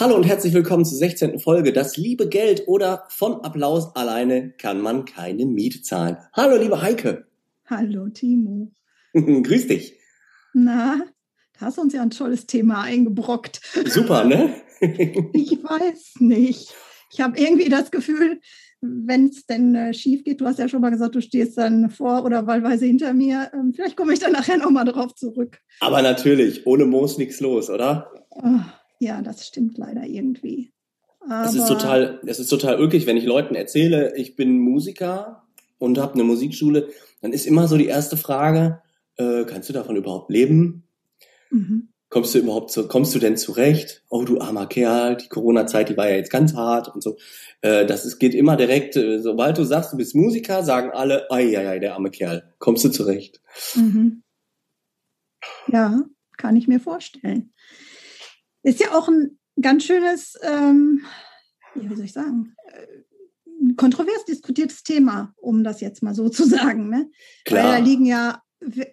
Hallo und herzlich willkommen zur 16. Folge. Das liebe Geld oder von Applaus alleine kann man keine Miete zahlen. Hallo, liebe Heike. Hallo, Timo. Grüß dich. Na, da hast du uns ja ein tolles Thema eingebrockt. Super, ne? ich weiß nicht. Ich habe irgendwie das Gefühl, wenn es denn äh, schief geht, du hast ja schon mal gesagt, du stehst dann vor oder wahlweise hinter mir. Ähm, vielleicht komme ich dann nachher nochmal drauf zurück. Aber natürlich, ohne Moos nichts los, oder? Oh, ja, das stimmt leider irgendwie. Aber es ist total, es ist total ulkig, wenn ich Leuten erzähle, ich bin Musiker und habe eine Musikschule, dann ist immer so die erste Frage, äh, kannst du davon überhaupt leben? Mhm. Kommst du überhaupt zu, kommst du denn zurecht? Oh, du armer Kerl, die Corona-Zeit, die war ja jetzt ganz hart und so. Äh, das ist, geht immer direkt, äh, sobald du sagst, du bist Musiker, sagen alle, ei, ei, ei, der arme Kerl, kommst du zurecht? Mhm. Ja, kann ich mir vorstellen. Ist ja auch ein ganz schönes, ähm, wie soll ich sagen, äh, kontrovers diskutiertes Thema, um das jetzt mal so zu sagen. Ne? Klar. Weil da liegen ja,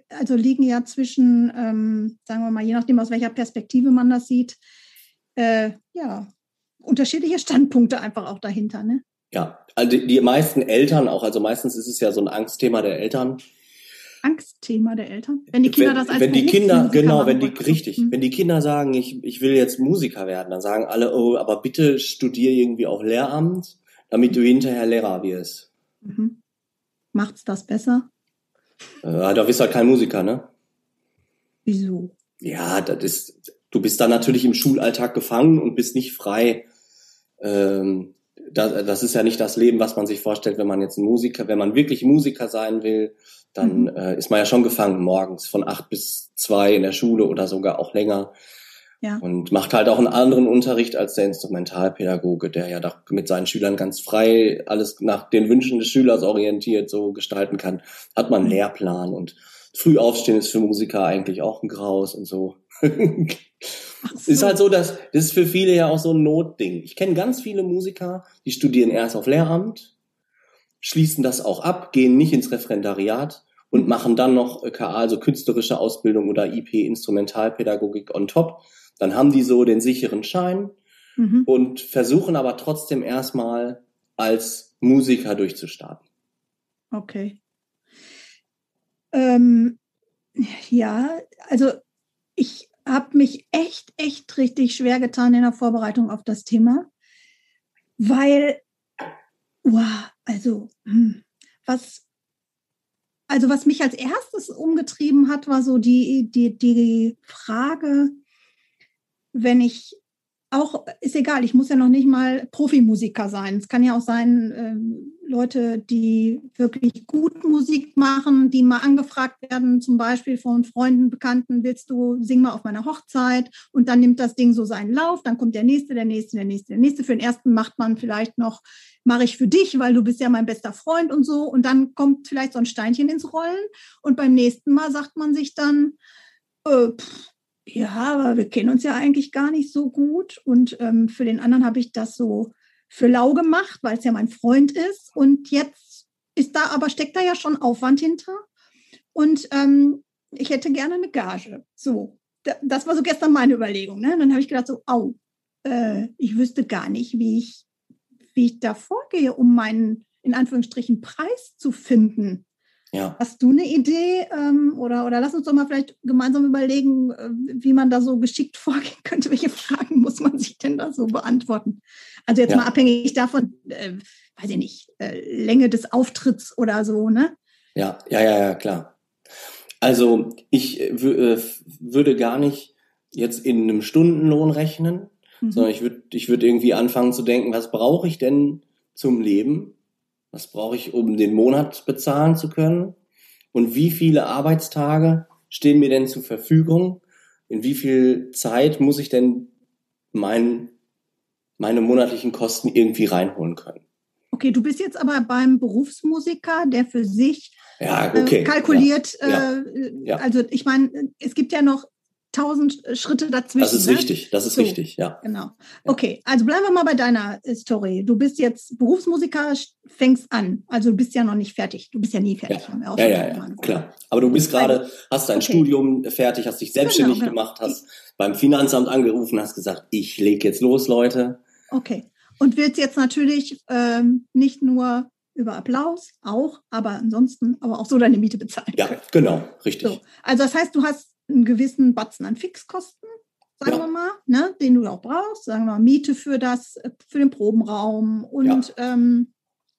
also liegen ja zwischen, ähm, sagen wir mal, je nachdem, aus welcher Perspektive man das sieht, äh, ja, unterschiedliche Standpunkte einfach auch dahinter. Ne? Ja, also die, die meisten Eltern auch, also meistens ist es ja so ein Angstthema der Eltern, Angstthema der Eltern? Wenn die Kinder wenn, das als wenn die Kinder genau, wenn die richtig, mhm. wenn die Kinder sagen, ich, ich will jetzt Musiker werden, dann sagen alle, oh, aber bitte studier irgendwie auf Lehramt, damit du hinterher Lehrer wirst. Mhm. Macht's das besser? Äh, da bist du halt kein Musiker, ne? Wieso? Ja, das ist, du bist dann natürlich im Schulalltag gefangen und bist nicht frei. Ähm, das, das ist ja nicht das Leben, was man sich vorstellt, wenn man jetzt ein Musiker, wenn man wirklich Musiker sein will, dann mhm. äh, ist man ja schon gefangen morgens von acht bis zwei in der Schule oder sogar auch länger. Ja. Und macht halt auch einen anderen Unterricht als der Instrumentalpädagoge, der ja doch mit seinen Schülern ganz frei alles nach den Wünschen des Schülers orientiert so gestalten kann. Hat man einen mhm. Lehrplan und früh aufstehen ist für Musiker eigentlich auch ein Graus und so. so. Ist halt so, dass das ist für viele ja auch so ein Notding. Ich kenne ganz viele Musiker, die studieren erst auf Lehramt, schließen das auch ab, gehen nicht ins Referendariat und machen dann noch KA, also künstlerische Ausbildung oder IP, Instrumentalpädagogik on top. Dann haben die so den sicheren Schein mhm. und versuchen aber trotzdem erstmal als Musiker durchzustarten. Okay. Ähm, ja, also ich habe mich echt, echt richtig schwer getan in der Vorbereitung auf das Thema, weil, wow, also, hm, was, also was mich als erstes umgetrieben hat, war so die, die, die Frage, wenn ich auch, ist egal, ich muss ja noch nicht mal Profimusiker sein. Es kann ja auch sein, äh, Leute, die wirklich gut Musik machen, die mal angefragt werden, zum Beispiel von Freunden, Bekannten, willst du, sing mal auf meiner Hochzeit und dann nimmt das Ding so seinen Lauf, dann kommt der nächste, der nächste, der nächste, der nächste. Für den ersten macht man vielleicht noch, mache ich für dich, weil du bist ja mein bester Freund und so und dann kommt vielleicht so ein Steinchen ins Rollen und beim nächsten Mal sagt man sich dann, äh, pff, ja, aber wir kennen uns ja eigentlich gar nicht so gut. Und ähm, für den anderen habe ich das so für lau gemacht, weil es ja mein Freund ist. Und jetzt ist da aber, steckt da ja schon Aufwand hinter. Und ähm, ich hätte gerne eine Gage. So, das war so gestern meine Überlegung. Ne? Dann habe ich gedacht, so, au, äh, ich wüsste gar nicht, wie ich, wie ich da vorgehe, um meinen, in Anführungsstrichen, Preis zu finden. Ja. Hast du eine Idee ähm, oder, oder lass uns doch mal vielleicht gemeinsam überlegen, äh, wie man da so geschickt vorgehen könnte. Welche Fragen muss man sich denn da so beantworten? Also jetzt ja. mal abhängig davon, äh, weiß ich nicht, äh, Länge des Auftritts oder so, ne? Ja, ja, ja, ja, klar. Also ich äh, äh, würde gar nicht jetzt in einem Stundenlohn rechnen, mhm. sondern ich würde ich würd irgendwie anfangen zu denken, was brauche ich denn zum Leben? Was brauche ich, um den Monat bezahlen zu können? Und wie viele Arbeitstage stehen mir denn zur Verfügung? In wie viel Zeit muss ich denn mein, meine monatlichen Kosten irgendwie reinholen können. Okay, du bist jetzt aber beim Berufsmusiker, der für sich ja, okay. äh, kalkuliert. Ja. Äh, Ja. Also ich meine, es gibt ja noch tausend Schritte dazwischen. Das ist ne? richtig, das ist So. richtig, ja. Genau. Okay, also bleiben wir mal bei deiner Story. Du bist jetzt Berufsmusiker, fängst an. Also du bist ja noch nicht fertig. Du bist ja nie fertig. Ja, ja, ja, gesagt. klar. Aber du bist gerade, hast dein Okay. Studium fertig, hast dich selbstständig Genau, genau. gemacht, hast beim Finanzamt angerufen, hast gesagt, ich leg jetzt los, Leute. Okay. Und wird jetzt natürlich ähm, nicht nur über Applaus, auch, aber ansonsten, aber auch so deine Miete bezahlen. Ja, genau, richtig. So. Also das heißt, du hast einen gewissen Batzen an Fixkosten, sagen Ja. wir mal, ne, den du auch brauchst, sagen wir mal, Miete für das, äh, für den Probenraum und ähm,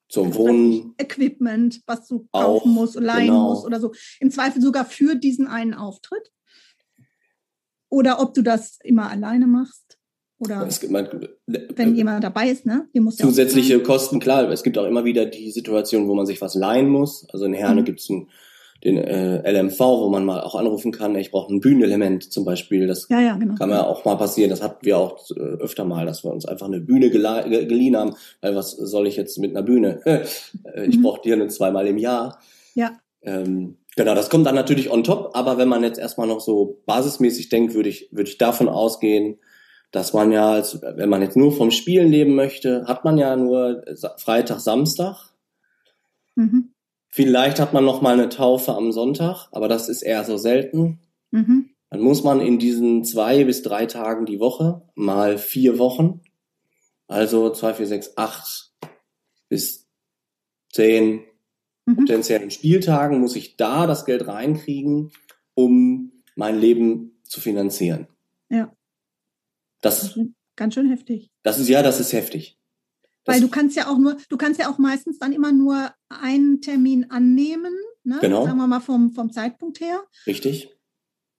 Zum Wohnen, Equipment, was du Auch, kaufen musst, leihen genau. musst oder so. Im Zweifel sogar für diesen einen Auftritt. Oder ob du das immer alleine machst. Oder es gibt man, wenn jemand dabei ist, ne? Ja zusätzliche Kosten, klar, es gibt auch immer wieder die Situation, wo man sich was leihen muss. Also in Herne Mhm. gibt's den, den äh, LMV, wo man mal auch anrufen kann, ich brauche ein Bühnenelement zum Beispiel. Das Ja, ja, genau. kann ja auch mal passieren. Das hatten wir auch äh, öfter mal, dass wir uns einfach eine Bühne geliehen haben. Weil was soll ich jetzt mit einer Bühne? Äh, ich Mhm. brauche die nur zweimal im Jahr. Ja. Ähm, genau, das kommt dann natürlich on top. Aber wenn man jetzt erstmal noch so basismäßig denkt, würde ich, würde ich davon ausgehen, dass man ja, als, wenn man jetzt nur vom Spielen leben möchte, hat man ja nur Freitag, Samstag. Mhm. Vielleicht hat man noch mal eine Taufe am Sonntag, aber das ist eher so selten. Mhm. Dann muss man in diesen zwei bis drei Tagen die Woche mal vier Wochen, also zwei, vier, sechs, acht bis zehn Mhm. potenziellen Spieltagen muss ich da das Geld reinkriegen, um mein Leben zu finanzieren. Ja. Das, Ganz schön- Ganz schön heftig. das ist ja, das ist heftig. Weil du kannst ja auch nur, du kannst ja auch meistens dann immer nur einen Termin annehmen, ne? Genau. sagen wir mal vom, vom Zeitpunkt her. richtig.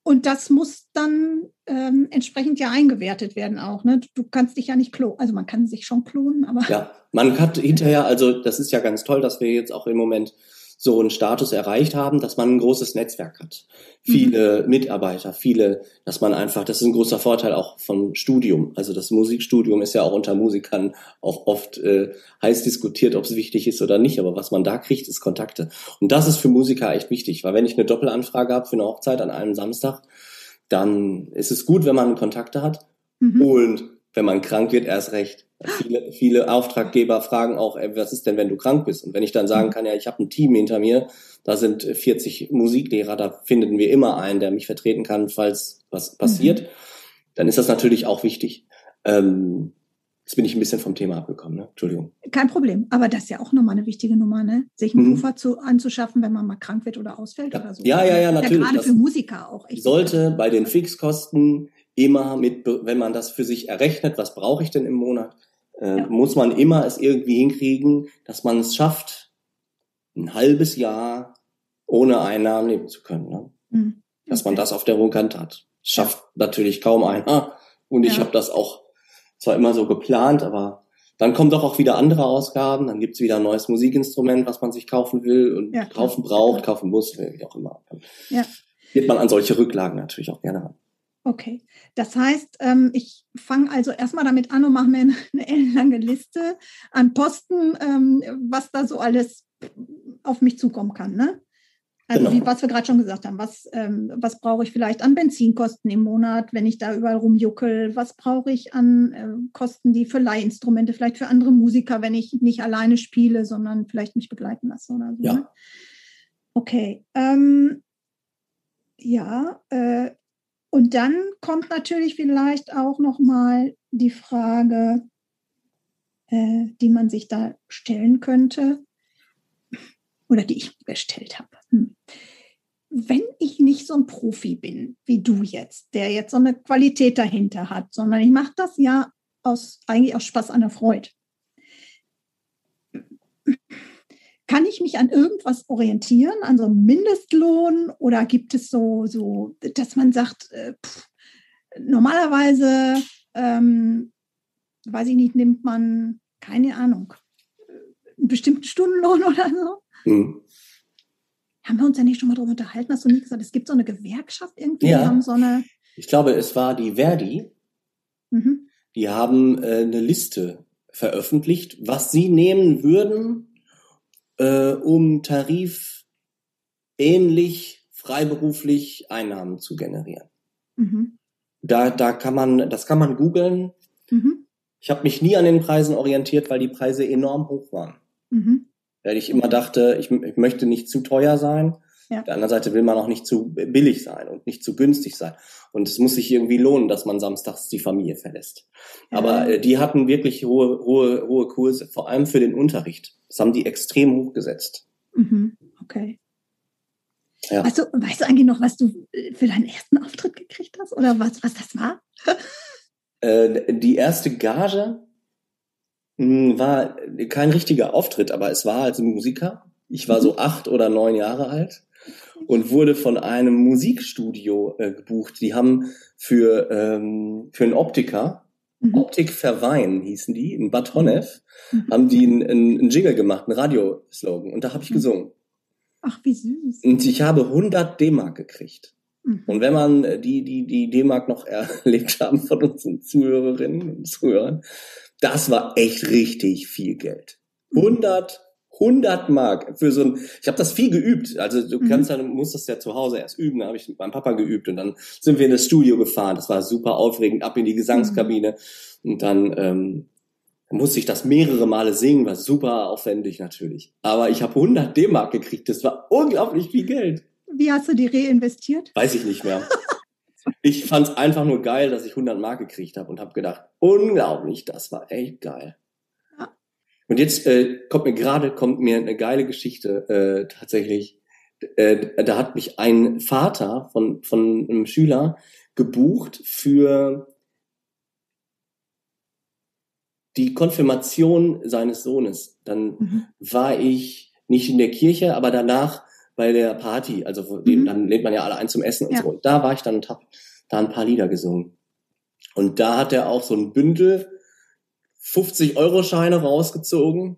Und das muss dann ähm, entsprechend ja eingewertet werden auch. Ne? Du kannst dich ja nicht klonen. Also man kann sich schon klonen, aber Ja, man hat hinterher, also das ist ja ganz toll, dass wir jetzt auch im Moment so einen Status erreicht haben, dass man ein großes Netzwerk hat. Viele Mitarbeiter, viele, dass man einfach, das ist ein großer Vorteil auch vom Studium. Also das Musikstudium ist ja auch unter Musikern auch oft äh, heiß diskutiert, ob es wichtig ist oder nicht. Aber was man da kriegt, ist Kontakte. Und das ist für Musiker echt wichtig, weil wenn ich eine Doppelanfrage habe für eine Hochzeit an einem Samstag, dann ist es gut, wenn man Kontakte hat. mhm. Und wenn man krank wird, erst recht. Viele, viele Auftraggeber fragen auch, ey, was ist denn, wenn du krank bist? Und wenn ich dann sagen kann, ja, ich habe ein Team hinter mir, da sind 40 Musiklehrer, da finden wir immer einen, der mich vertreten kann, falls was passiert, dann ist das natürlich auch wichtig. Ähm, jetzt bin ich ein bisschen vom Thema abgekommen, ne? Entschuldigung. kein Problem. Aber das ist ja auch nochmal eine wichtige Nummer, ne? sich einen Mhm. Puffer zu, anzuschaffen, wenn man mal krank wird oder ausfällt Ja. oder so. Ja, ja, ja, natürlich. gerade Das für Musiker auch. Echt. Sollte bei den Fixkosten immer mit, wenn man das für sich errechnet, was brauche ich denn im Monat, äh, Ja. muss man immer es irgendwie hinkriegen, dass man es schafft, ein halbes Jahr ohne Einnahmen leben zu können. Ne? Mhm. Dass man das auf der hohen Kante hat. Schafft natürlich kaum einer. Und ich Ja. habe das auch zwar immer so geplant, aber dann kommen doch auch wieder andere Ausgaben. Dann gibt's wieder ein neues Musikinstrument, was man sich kaufen will und Ja, kaufen braucht, kaufen muss, wie auch immer. Dann Ja. geht man an solche Rücklagen natürlich auch gerne ran. Okay, das heißt, ähm, ich fange also erstmal damit an und mache mir eine, ellenlange Liste an Posten, ähm, was da so alles auf mich zukommen kann. Ne? Also Genau. wie was wir gerade schon gesagt haben, was, ähm, was brauche ich vielleicht an Benzinkosten im Monat, wenn ich da überall rumjuckel? Was brauche ich an äh, Kosten, die für Leihinstrumente, vielleicht für andere Musiker, wenn ich nicht alleine spiele, sondern vielleicht mich begleiten lasse oder so. Ja. Ne? Okay. Ähm, ja, äh, und dann kommt natürlich vielleicht auch noch mal die Frage, äh, die man sich da stellen könnte oder die ich gestellt habe. Hm. Wenn ich nicht so ein Profi bin wie du jetzt, der jetzt so eine Qualität dahinter hat, sondern ich mache das ja aus eigentlich aus Spaß an der Freude. Kann ich mich an irgendwas orientieren, an so einem Mindestlohn oder gibt es so, so dass man sagt, äh, pff, normalerweise, ähm, weiß ich nicht, nimmt man, keine Ahnung, einen bestimmten Stundenlohn oder so? Hm. Haben wir uns ja nicht schon mal darüber unterhalten, hast du nie gesagt, es gibt so eine Gewerkschaft irgendwie, Ja. haben so eine, Ich glaube, es war die Verdi, mhm, die haben äh, eine Liste veröffentlicht, was sie nehmen würden, äh, um Tarif ähnlich freiberuflich Einnahmen zu generieren. Mhm. Da, da kann man, das kann man googeln. Mhm. Ich habe mich nie an den Preisen orientiert, weil die Preise enorm hoch waren. Mhm. Weil ich immer dachte, ich, ich möchte nicht zu teuer sein. Ja. Auf der anderen Seite will man auch nicht zu billig sein und nicht zu günstig sein. Und es muss sich irgendwie lohnen, dass man samstags die Familie verlässt. Ja. Aber äh, die hatten wirklich hohe, hohe, hohe Kurse, vor allem für den Unterricht. Das haben die extrem hochgesetzt. Mhm. Okay. Ja. Weißt, du, weißt du eigentlich noch, was du äh, für deinen ersten Auftritt gekriegt hast? Oder was, was das war? äh, die erste Gage hm, war kein richtiger Auftritt, aber es war als Musiker. Ich war so mhm. acht oder neun Jahre alt und wurde von einem Musikstudio äh, gebucht. Die haben für, ähm, für einen Optiker, mhm. Optik Verwein hießen die, in Bad Honnef, mhm. haben die einen, einen Jingle gemacht, einen Radioslogan. Und da habe ich mhm. gesungen. Ach, wie süß. Und ich habe 100 D-Mark gekriegt. Mhm. Und wenn man äh, die, die, die D-Mark noch erlebt haben von unseren Zuhörerinnen und Zuhörern, das war echt richtig viel Geld. 100 100 Mark für so ein, ich habe das viel geübt. Also du mhm. kannst dann, musst das ja zu Hause erst üben. Da habe ich mit meinem Papa geübt und dann sind wir in das Studio gefahren. Das war super aufregend, ab in die Gesangskabine mhm. und dann ähm, musste ich das mehrere Male singen, war super aufwendig natürlich. Aber ich habe 100 D-Mark gekriegt. Das war unglaublich viel Geld. Wie hast du die reinvestiert? Weiß ich nicht mehr. ich fand es einfach nur geil, dass ich 100 Mark gekriegt habe und habe gedacht, unglaublich, das war echt geil. Und jetzt äh, kommt mir gerade kommt mir eine geile Geschichte äh, tatsächlich. Äh, da hat mich ein Vater von von einem Schüler gebucht für die Konfirmation seines Sohnes. Dann mhm. war ich nicht in der Kirche, aber danach bei der Party. Also mhm. dann lädt man ja alle ein zum Essen und ja. so. Und da war ich dann und hab da ein paar Lieder gesungen. Und da hat er auch so ein Bündel 50-Euro-Scheine rausgezogen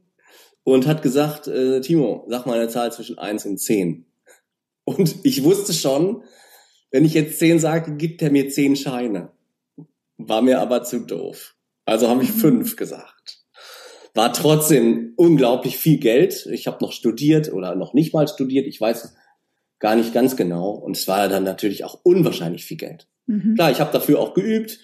und hat gesagt, äh, Timo, sag mal eine Zahl zwischen 1 und 10. Und ich wusste schon, wenn ich jetzt 10 sage, gibt er mir 10 Scheine. War mir aber zu doof. Also habe ich 5 mhm. gesagt. War trotzdem unglaublich viel Geld. Ich habe noch studiert oder noch nicht mal studiert. Ich weiß gar nicht ganz genau. Und es war dann natürlich auch unwahrscheinlich viel Geld. Mhm. Klar, ich habe dafür auch geübt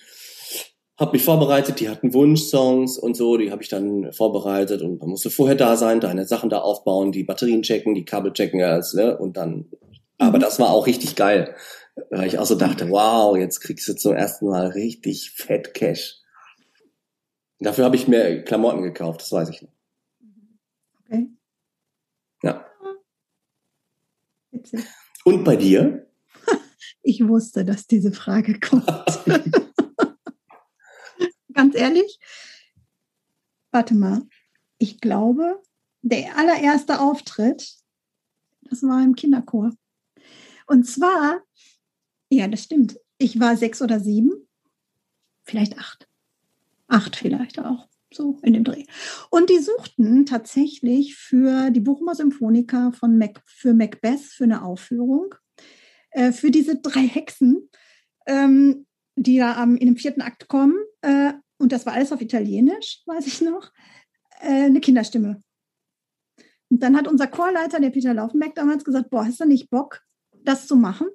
habe mich vorbereitet, die hatten Wunschsongs und so, die habe ich dann vorbereitet und man musste vorher da sein, deine Sachen da aufbauen, die Batterien checken, die Kabel checken, alles, ne? Und dann, aber mhm. das war auch richtig geil, weil ich auch so dachte, wow, jetzt kriegst du zum ersten Mal richtig fett Cash. Dafür habe ich mir Klamotten gekauft, das weiß ich noch. Okay. Ja. Witzig. Und bei dir? Ich wusste, dass diese Frage kommt. ganz ehrlich. Warte mal. Ich glaube, der allererste Auftritt, das war im Kinderchor. Und zwar, ja, das stimmt. Ich war sechs oder sieben, vielleicht acht. Acht vielleicht auch, so in dem Dreh. Und die suchten tatsächlich für die Bochumer Symphoniker von Mac, für Macbeth, für eine Aufführung, äh, für diese drei Hexen, ähm, die da am, in dem vierten Akt kommen, äh, und das war alles auf Italienisch, weiß ich noch, äh, eine Kinderstimme. Und dann hat unser Chorleiter, der Peter Laufenberg, damals gesagt, boah, hast du nicht Bock, das zu machen?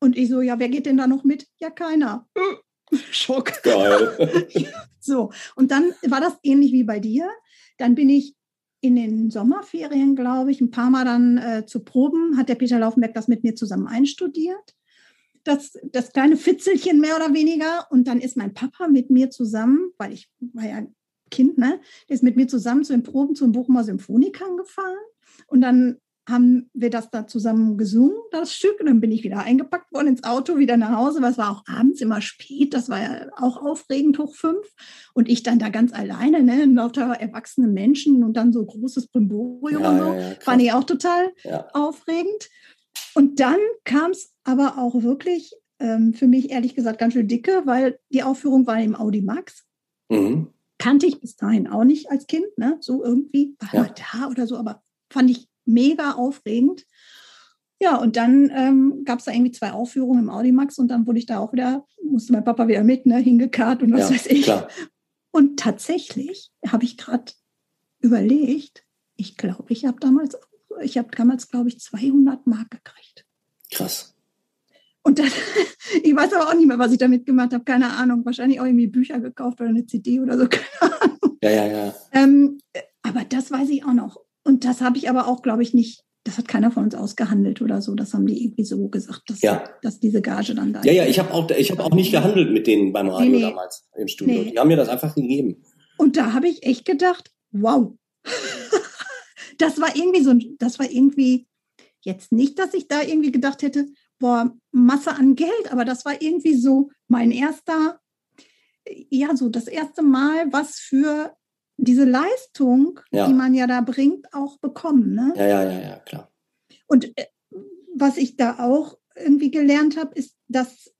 Und ich so, ja, wer geht denn da noch mit? Ja, keiner. Schock. Geil. so, und dann war das ähnlich wie bei dir. Dann bin ich in den Sommerferien, glaube ich, ein paar Mal dann äh, zu Proben, hat der Peter Laufenberg das mit mir zusammen einstudiert das, das kleine Fitzelchen mehr oder weniger. Und dann ist mein Papa mit mir zusammen, weil ich war ja Kind, ne, der ist mit mir zusammen zu den Proben zum Bochumer Symphonikern gefahren. Und dann haben wir das da zusammen gesungen, das Stück. Und dann bin ich wieder eingepackt worden ins Auto, wieder nach Hause, weil es war auch abends immer spät. Das war ja auch aufregend, hoch fünf. Und ich dann da ganz alleine, ne, lauter erwachsene Menschen und dann so großes Brimborium ja, und so. Ja, ja, Fand ich auch total aufregend. Und dann kam es aber auch wirklich ähm, für mich ehrlich gesagt ganz schön dicke, weil die Aufführung war im Audi Max. Mhm. Kannte ich bis dahin auch nicht als Kind, ne? so irgendwie, war ja. da oder so, aber fand ich mega aufregend. Ja, und dann ähm, gab es da irgendwie zwei Aufführungen im Audimax und dann wurde ich da auch wieder, musste mein Papa wieder mit, ne, hingekarrt und was Ja, weiß ich. klar. Und tatsächlich habe ich gerade überlegt, ich glaube, ich habe damals, ich habe damals, glaube ich, 200 Mark gekriegt. Krass. Und dann, ich weiß aber auch nicht mehr, was ich damit gemacht habe, keine Ahnung. Wahrscheinlich auch irgendwie Bücher gekauft oder eine CD oder so, keine Ahnung. Ja, ja, ja. Ähm, aber das weiß ich auch noch. Und das habe ich aber auch, glaube ich, nicht, das hat keiner von uns ausgehandelt oder so. Das haben die irgendwie so gesagt, dass, Ja. dass diese Gage dann da Ja, ja, ich habe auch, ich hab auch nicht gehandelt mit denen beim Radio Nee, nee. damals im Studio. Nee. Die haben mir das einfach gegeben. Und da habe ich echt gedacht, wow. Das war irgendwie so, ein- das war irgendwie jetzt nicht, dass ich da irgendwie gedacht hätte, boah, Masse an Geld, aber das war irgendwie so mein erster, ja, so das erste Mal, was für diese Leistung, Ja. die man ja da bringt, auch bekommen. Ne? Ja, ja, ja, ja, klar. Und äh, was ich da auch irgendwie gelernt habe, ist, dass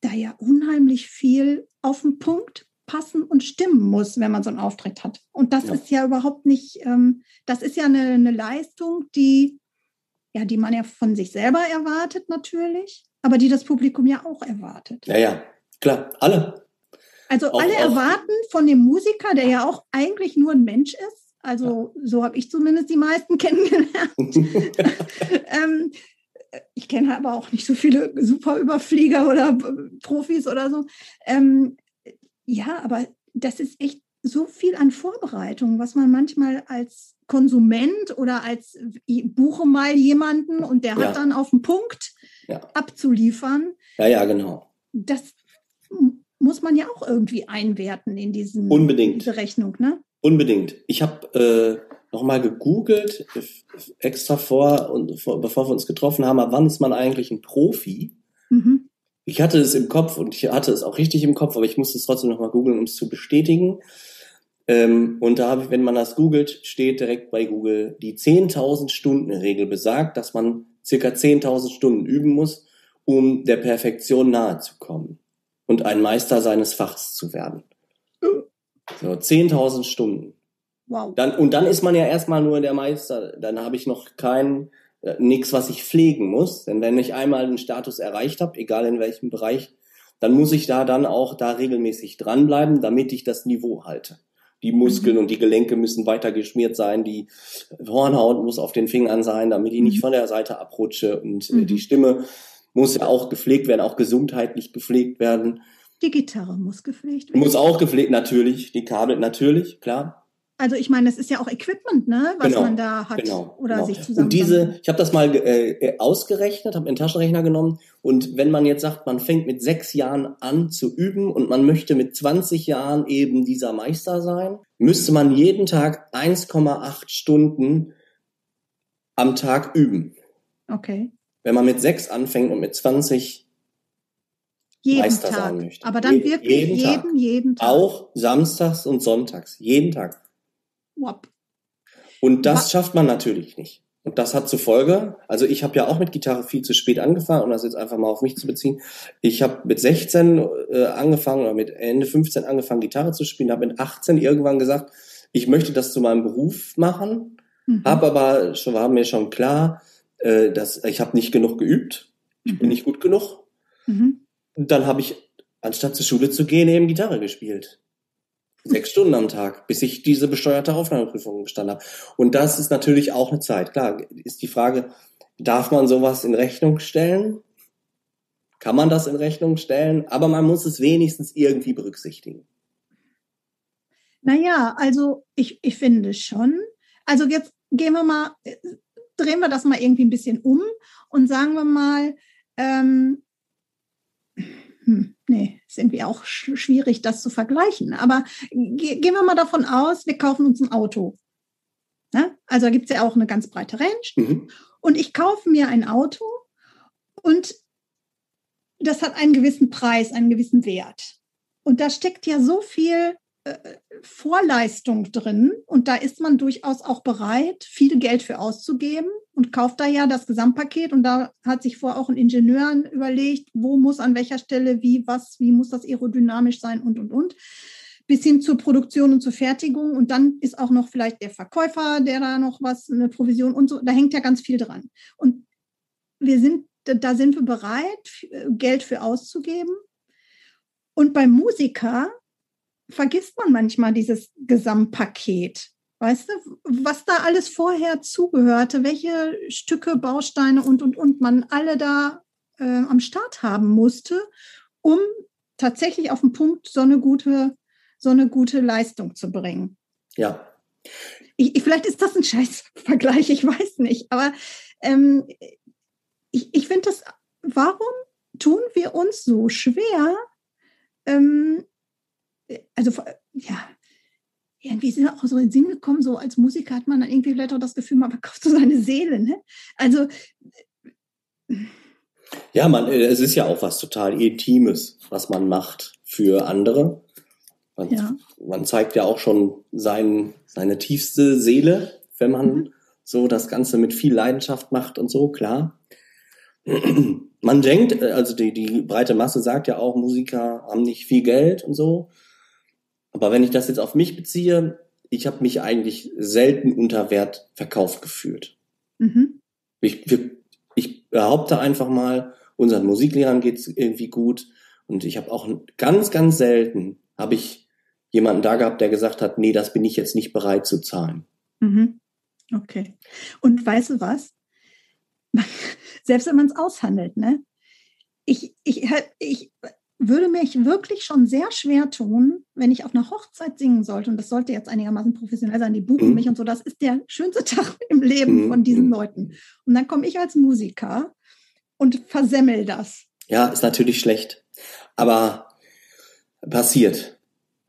da ja unheimlich viel auf den Punkt passen und stimmen muss, wenn man so einen Auftritt hat. Und das Ja. ist ja überhaupt nicht, ähm, das ist ja eine, eine Leistung, die, ja, die man ja von sich selber erwartet natürlich, aber die das Publikum ja auch erwartet. Ja, ja, klar. Alle. Also Auch- alle auch- erwarten von dem Musiker, der ja auch eigentlich nur ein Mensch ist, also so habe ich zumindest die meisten kennengelernt, ähm, ich kenne aber auch nicht so viele super Überflieger oder Profis oder so. Ähm, ja, aber das ist echt so viel an Vorbereitung, was man manchmal als Konsument oder als ich buche mal jemanden und der Ja. hat dann auf den Punkt Ja. abzuliefern. ja, ja, genau. Das muss man ja auch irgendwie einwerten in diesen Unbedingt. diese Rechnung, ne? Unbedingt. Ich habe äh, nochmal gegoogelt, äh, extra vor und vor, bevor wir uns getroffen haben, ab wann ist man eigentlich ein Profi? Mhm. Ich hatte es im Kopf und ich hatte es auch richtig im Kopf, aber ich musste es trotzdem nochmal googeln, um es zu bestätigen. Ähm, und da habe ich, wenn man das googelt, steht direkt bei Google, die 10.000 Stunden Regel besagt, dass man circa 10.000 Stunden üben muss, um der Perfektion nahe zu kommen und ein Meister seines Fachs zu werden. So, 10.000 Stunden. Wow. Dann, und dann ist man ja erstmal nur der Meister. Dann habe ich noch kein, äh, nichts, was ich pflegen muss. Denn wenn ich einmal den Status erreicht habe, egal in welchem Bereich, dann muss ich da dann auch da regelmäßig dranbleiben, damit ich das Niveau halte. Die Muskeln und die Gelenke müssen weiter geschmiert sein, die Hornhaut muss auf den Fingern sein, damit ich nicht Mhm. von der Seite abrutsche und äh, Mhm. die Stimme muss ja auch gepflegt werden, auch gesundheitlich gepflegt werden. Die Gitarre muss gepflegt werden. Muss auch gepflegt, natürlich, die Kabel, natürlich, klar. Also ich meine, das ist ja auch Equipment, ne, was Genau, man da hat Genau. oder genau. sich zusammen. Und diese, ich habe das mal äh, ausgerechnet, habe einen Taschenrechner genommen und wenn man jetzt sagt, man fängt mit sechs Jahren an zu üben und man möchte mit 20 Jahren eben dieser Meister sein, müsste man jeden Tag 1,8 Stunden am Tag üben. Okay. Wenn man mit sechs anfängt und mit 20 Jeden Meister Tag. sein möchte. Aber dann Je- wirklich jeden jeden, Tag. jeden Tag. auch samstags und sonntags, jeden Tag. Wop. Und das Wa- schafft man natürlich nicht. Und das hat zur Folge, also ich habe ja auch mit Gitarre viel zu spät angefangen, um das jetzt einfach mal auf mich zu beziehen. Ich habe mit 16 äh, angefangen oder mit Ende 15 angefangen, Gitarre zu spielen, habe mit 18 irgendwann gesagt, ich möchte das zu meinem Beruf machen, Mhm. habe aber schon, war mir schon klar, äh, dass ich habe nicht genug geübt, ich bin Mhm. nicht gut genug. Mhm. Und dann habe ich, anstatt zur Schule zu gehen, eben Gitarre gespielt. Sechs Stunden am Tag, bis ich diese besteuerte Aufnahmeprüfung bestanden habe. Und das ist natürlich auch eine Zeit. Klar, ist die Frage, darf man sowas in Rechnung stellen? Kann man das in Rechnung stellen? Aber man muss es wenigstens irgendwie berücksichtigen. Naja, also ich, ich finde schon. Also jetzt gehen wir mal, äh, drehen wir das mal irgendwie ein bisschen um und sagen wir mal, ähm, hm, nee, ist irgendwie auch sch schwierig, das zu vergleichen. Aber ge gehen wir mal davon aus, wir kaufen uns ein Auto. Ne? Also da gibt es ja auch eine ganz breite Range. Mhm. Und ich kaufe mir ein Auto und das hat einen gewissen Preis, einen gewissen Wert. Und da steckt ja so viel äh, Vorleistung drin und da ist man durchaus auch bereit, viel Geld für auszugeben und kauft da ja das Gesamtpaket und da hat sich vorher auch ein Ingenieur überlegt, wo muss an welcher Stelle wie was, wie muss das aerodynamisch sein und und und bis hin zur Produktion und zur Fertigung und dann ist auch noch vielleicht der Verkäufer, der da noch was, eine Provision und so, da hängt ja ganz viel dran. Und wir sind, da sind wir bereit, Geld für auszugeben. Und beim Musiker vergisst man manchmal dieses Gesamtpaket. Weißt du, was da alles vorher zugehörte, welche Stücke, Bausteine und, und, und man alle da äh, am Start haben musste, um tatsächlich auf den Punkt so eine gute, so eine gute Leistung zu bringen. Ja. Ich, vielleicht ist das ein Scheißvergleich, ich weiß nicht. Aber ähm, ich, ich finde das, warum tun wir uns so schwer? Ähm, also, ja, irgendwie sind wir auch so in den Sinn gekommen, so als Musiker hat man dann irgendwie vielleicht auch das Gefühl, man verkauft so seine Seele. Ne? Also. Ja, man, äh, es ist ja auch was total Intimes, was man macht für andere. Man, ja. man zeigt ja auch schon sein, seine tiefste Seele, wenn man mhm. so das Ganze mit viel Leidenschaft macht und so, klar. Man denkt, äh, also die, die breite Masse sagt ja auch, Musiker haben nicht viel Geld und so. Aber wenn ich das jetzt auf mich beziehe, ich habe mich eigentlich selten unter Wert verkauft gefühlt. Mhm. Ich, ich behaupte einfach mal, unseren Musiklehrern geht's irgendwie gut. Und ich habe auch ganz, ganz selten habe ich jemanden da gehabt, der gesagt hat, nee, das bin ich jetzt nicht bereit zu zahlen. Mhm. Okay. Und weißt du was? Selbst wenn man es aushandelt, ne? Ich, ich, ich, würde mich wirklich schon sehr schwer tun, wenn ich auf einer Hochzeit singen sollte, und das sollte jetzt einigermaßen professionell sein, die buchen mhm. mich und so, das ist der schönste Tag im Leben mhm. von diesen mhm. Leuten. Und dann komme ich als Musiker und versemmel das. Ja, ist natürlich schlecht, aber passiert.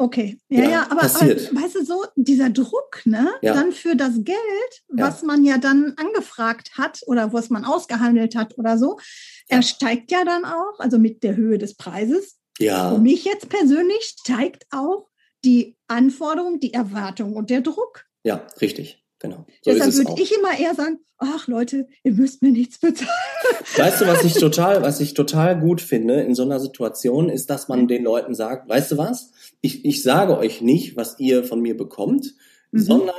Okay, ja, ja, ja aber, aber, weißt du so, dieser Druck, ne, ja. dann für das Geld, was ja. man ja dann angefragt hat oder was man ausgehandelt hat oder so, er steigt ja dann auch, also mit der Höhe des Preises. Ja. Für mich jetzt persönlich steigt auch die Anforderung, die Erwartung und der Druck. Ja, richtig. Genau. So Deshalb würde ich immer eher sagen, ach Leute, ihr müsst mir nichts bezahlen. Weißt du, was ich total, was ich total gut finde in so einer Situation, ist, dass man den Leuten sagt, weißt du was? Ich, ich sage euch nicht, was ihr von mir bekommt, mhm. sondern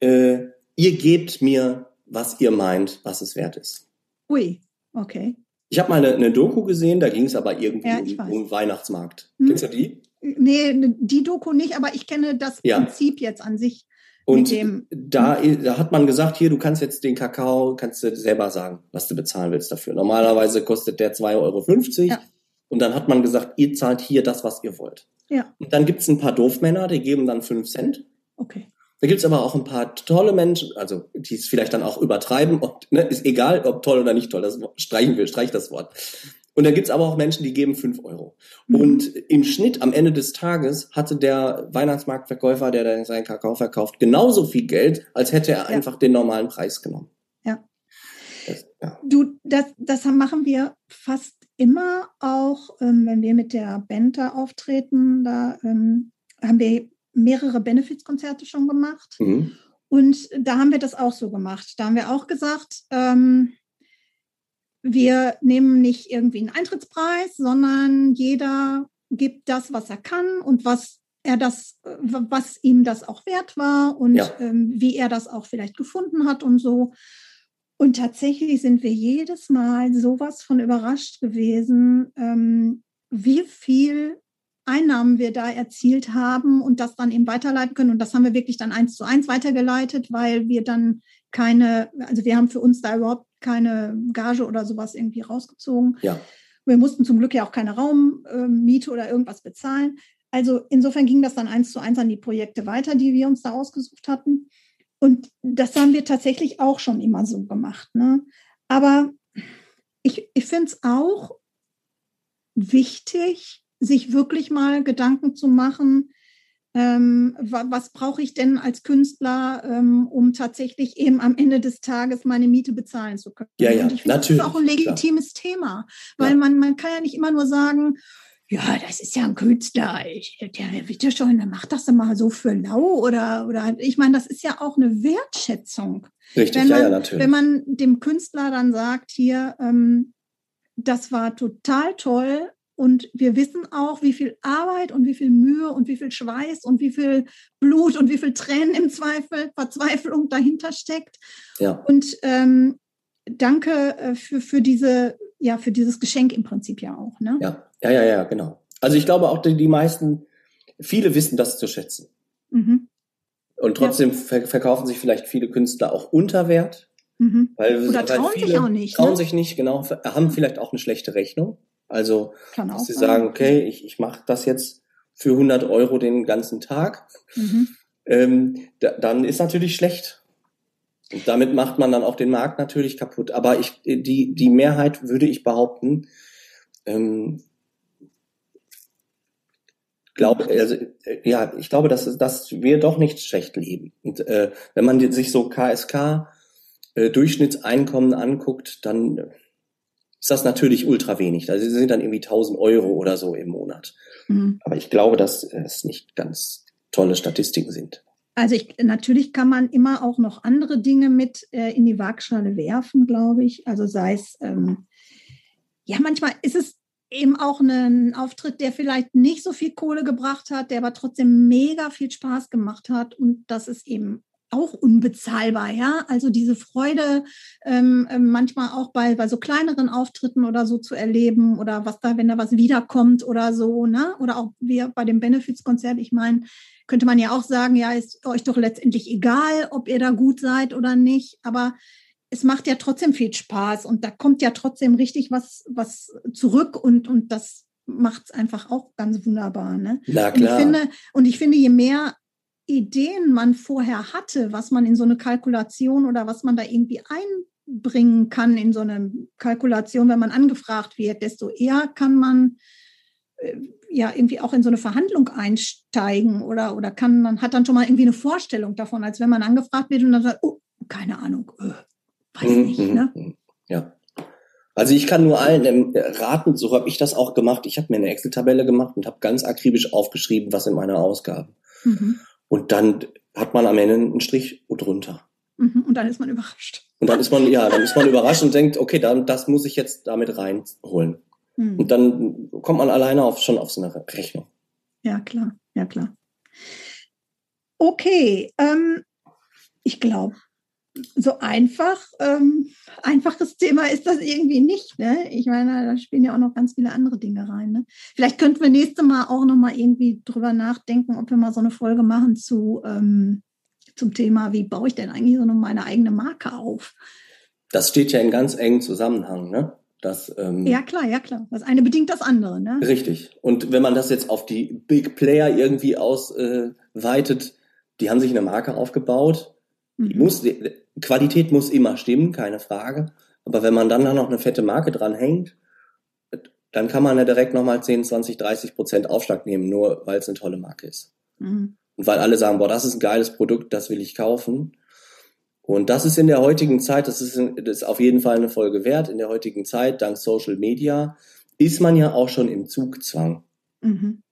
äh, ihr gebt mir, was ihr meint, was es wert ist. Ui, okay. Ich habe mal eine, eine, Doku gesehen, da ging es aber irgendwie ja, um, um, Weihnachtsmarkt. Hm? Kennst du die? Nee, die Doku nicht, aber ich kenne das ja. Prinzip jetzt an sich. Und da, da hat man gesagt, hier, du kannst jetzt den Kakao, kannst du selber sagen, was du bezahlen willst dafür. Normalerweise kostet der 2,50 Euro. Ja. Und dann hat man gesagt, ihr zahlt hier das, was ihr wollt. Ja. Und dann gibt's ein paar Doofmänner, die geben dann 5 Cent. Okay. Da gibt's aber auch ein paar tolle Menschen, also die es vielleicht dann auch übertreiben. Und, ne, ist egal, ob toll oder nicht toll, das streichen will, streich das Wort. Und dann gibt's aber auch Menschen, die geben fünf Euro. Mhm. Und im Schnitt am Ende des Tages hatte der Weihnachtsmarktverkäufer, der da seinen Kakao verkauft, genauso viel Geld, als hätte er ja. einfach den normalen Preis genommen. Ja. Das, ja. Du, das, das machen wir fast immer auch, ähm, wenn wir mit der Band da auftreten. Da ähm, haben wir mehrere Benefizkonzerte schon gemacht. Mhm. Und da haben wir das auch so gemacht. Da haben wir auch gesagt, ähm, wir nehmen nicht irgendwie einen Eintrittspreis, sondern jeder gibt das, was er kann und was er das, was ihm das auch wert war und ja. ähm, wie er das auch vielleicht gefunden hat und so. Und tatsächlich sind wir jedes Mal sowas von überrascht gewesen, ähm, wie viel Einnahmen wir da erzielt haben und das dann eben weiterleiten können. Und das haben wir wirklich dann eins zu eins weitergeleitet, weil wir dann keine, also wir haben für uns da überhaupt keine Gage oder sowas irgendwie rausgezogen. Ja. Wir mussten zum Glück ja auch keine Raummiete oder irgendwas bezahlen. Also insofern ging das dann eins zu eins an die Projekte weiter, die wir uns da ausgesucht hatten. Und das haben wir tatsächlich auch schon immer so gemacht. Ne? Aber ich, ich finde es auch wichtig, sich wirklich mal Gedanken zu machen, ähm, was brauche ich denn als Künstler, ähm, um tatsächlich eben am Ende des Tages meine Miete bezahlen zu können? Ja, ja, Und ich finde, das ist auch ein legitimes klar. Thema, weil ja. man, man kann ja nicht immer nur sagen, ja, das ist ja ein Künstler, ich, der wird ja schon, der macht das immer so für lau oder, oder ich meine, das ist ja auch eine Wertschätzung. Richtig, wenn man, ja, ja, natürlich. Wenn man dem Künstler dann sagt, hier, ähm, das war total toll, und wir wissen auch, wie viel Arbeit und wie viel Mühe und wie viel Schweiß und wie viel Blut und wie viel Tränen im Zweifel, Verzweiflung dahinter steckt. Ja. Und ähm, danke äh, für, für diese, ja, für dieses Geschenk im Prinzip ja auch, ne? Ja, ja, ja, ja, genau. Also ich glaube auch, die, die meisten, viele wissen das zu schätzen. Mhm. Und trotzdem ja. ver verkaufen sich vielleicht viele Künstler auch unter Wert. Mhm. Weil, Oder trauen sich auch nicht. Trauen ne? sich nicht, genau. Haben vielleicht auch eine schlechte Rechnung. Also, dass sie sagen, okay, ich, ich mache das jetzt für 100 Euro den ganzen Tag. Mhm. Ähm, da, dann ist natürlich schlecht. Und damit macht man dann auch den Markt natürlich kaputt. Aber ich, die, die Mehrheit würde ich behaupten, ähm, glaube, also, ja, ich glaube, dass, dass wir doch nicht schlecht leben. Und äh, wenn man sich so KSK äh, Durchschnittseinkommen anguckt, dann ist das natürlich ultra wenig. Also sind dann irgendwie 1000 Euro oder so im Monat. Mhm. Aber ich glaube, dass es nicht ganz tolle Statistiken sind. Also ich, natürlich kann man immer auch noch andere Dinge mit äh, in die Waagschale werfen, glaube ich. Also sei es, ähm, ja, manchmal ist es eben auch ein Auftritt, der vielleicht nicht so viel Kohle gebracht hat, der aber trotzdem mega viel Spaß gemacht hat. Und das ist eben auch unbezahlbar, ja. Also diese Freude ähm, ähm, manchmal auch bei, bei so kleineren Auftritten oder so zu erleben oder was da, wenn da was wiederkommt oder so, ne? Oder auch wir bei dem Benefits-Konzert, ich meine, könnte man ja auch sagen, ja, ist euch doch letztendlich egal, ob ihr da gut seid oder nicht, aber es macht ja trotzdem viel Spaß und da kommt ja trotzdem richtig was, was zurück und, und das macht es einfach auch ganz wunderbar. Ne? Na klar. Und ich, finde, und ich finde, je mehr Ideen man vorher hatte, was man in so eine Kalkulation oder was man da irgendwie einbringen kann in so eine Kalkulation, wenn man angefragt wird, desto eher kann man äh, ja irgendwie auch in so eine Verhandlung einsteigen oder, oder kann man hat dann schon mal irgendwie eine Vorstellung davon, als wenn man angefragt wird und dann sagt, oh, keine Ahnung, äh, weiß mhm, nicht. Ne? Mhm, ja. Also ich kann nur allen raten, so habe ich das auch gemacht. Ich habe mir eine Excel-Tabelle gemacht und habe ganz akribisch aufgeschrieben, was in meiner Ausgaben. Mhm. Und dann hat man am Ende einen Strich drunter. Mhm, und dann ist man überrascht. Und dann ist man, ja, dann ist man überrascht und denkt, okay, dann, das muss ich jetzt damit reinholen. Mhm. Und dann kommt man alleine auf, schon auf so eine Rechnung. Ja, klar, ja, klar. Okay, ähm, ich glaube, so einfach, ähm, einfaches Thema ist das irgendwie nicht. Ne? Ich meine, da spielen ja auch noch ganz viele andere Dinge rein. Ne? Vielleicht könnten wir nächstes Mal auch noch mal irgendwie drüber nachdenken, ob wir mal so eine Folge machen zu ähm, zum Thema, wie baue ich denn eigentlich so meine eigene Marke auf? Das steht ja in ganz engen Zusammenhang, ne? Das, ähm, ja, klar, ja, klar. Das eine bedingt das andere, ne? Richtig. Und wenn man das jetzt auf die Big Player irgendwie ausweitet, äh, die haben sich eine Marke aufgebaut, mhm. muss, die Qualität muss immer stimmen, keine Frage. Aber wenn man dann noch eine fette Marke dran hängt, dann kann man ja direkt nochmal 10, 20, 30 Prozent Aufschlag nehmen, nur weil es eine tolle Marke ist. Mhm. Und weil alle sagen, boah, das ist ein geiles Produkt, das will ich kaufen. Und das ist in der heutigen Zeit, das ist, das ist auf jeden Fall eine Folge wert, in der heutigen Zeit, dank Social Media, ist man ja auch schon im Zugzwang. Mhm.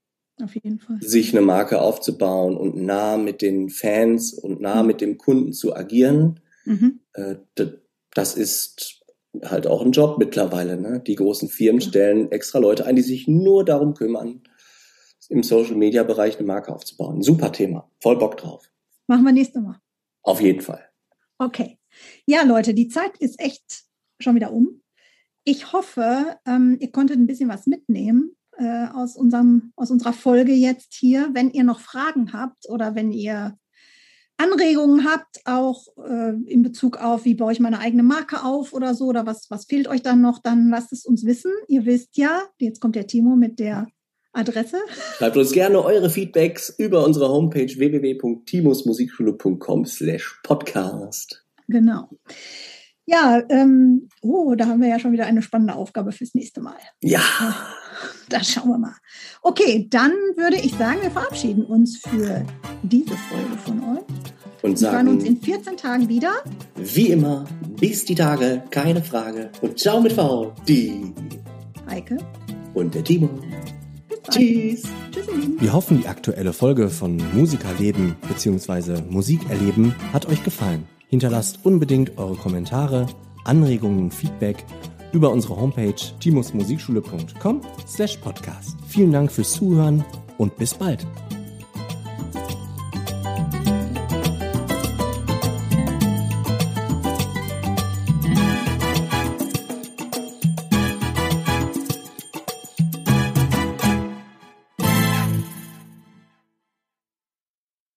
Auf jeden Fall. Sich eine Marke aufzubauen und nah mit den Fans und nah mhm. mit dem Kunden zu agieren. Mhm. Äh, das ist halt auch ein Job mittlerweile. Ne? Die großen Firmen stellen extra Leute ein, die sich nur darum kümmern, im Social Media Bereich eine Marke aufzubauen. Super Thema. Voll Bock drauf. Machen wir nächstes Mal. Auf jeden Fall. Okay. Ja, Leute, die Zeit ist echt schon wieder um. Ich hoffe, ähm, ihr konntet ein bisschen was mitnehmen äh, aus, unserem, aus unserer Folge jetzt hier. Wenn ihr noch Fragen habt oder wenn ihr Anregungen habt, auch äh, in Bezug auf, wie baue ich meine eigene Marke auf oder so, oder was, was fehlt euch dann noch, dann lasst es uns wissen. Ihr wisst ja, jetzt kommt der Timo mit der Adresse. Schreibt uns gerne eure Feedbacks über unsere Homepage www.timosmusikschule.com slash podcast. Genau. Ja, ähm, oh, da haben wir ja schon wieder eine spannende Aufgabe fürs nächste Mal. Ja. Da schauen wir mal. Okay, dann würde ich sagen, wir verabschieden uns für diese Folge von euch. Und sagen, wir hören uns in 14 Tagen wieder. Wie immer, bis die Tage, keine Frage. Und ciao mit V, die Heike und der Timo. Tschüss. Tschüss. Wir hoffen, die aktuelle Folge von Musikerleben bzw. Musikerleben hat euch gefallen. Hinterlasst unbedingt eure Kommentare, Anregungen und Feedback über unsere Homepage timusmusikschule.com slash podcast. Vielen Dank fürs Zuhören und bis bald.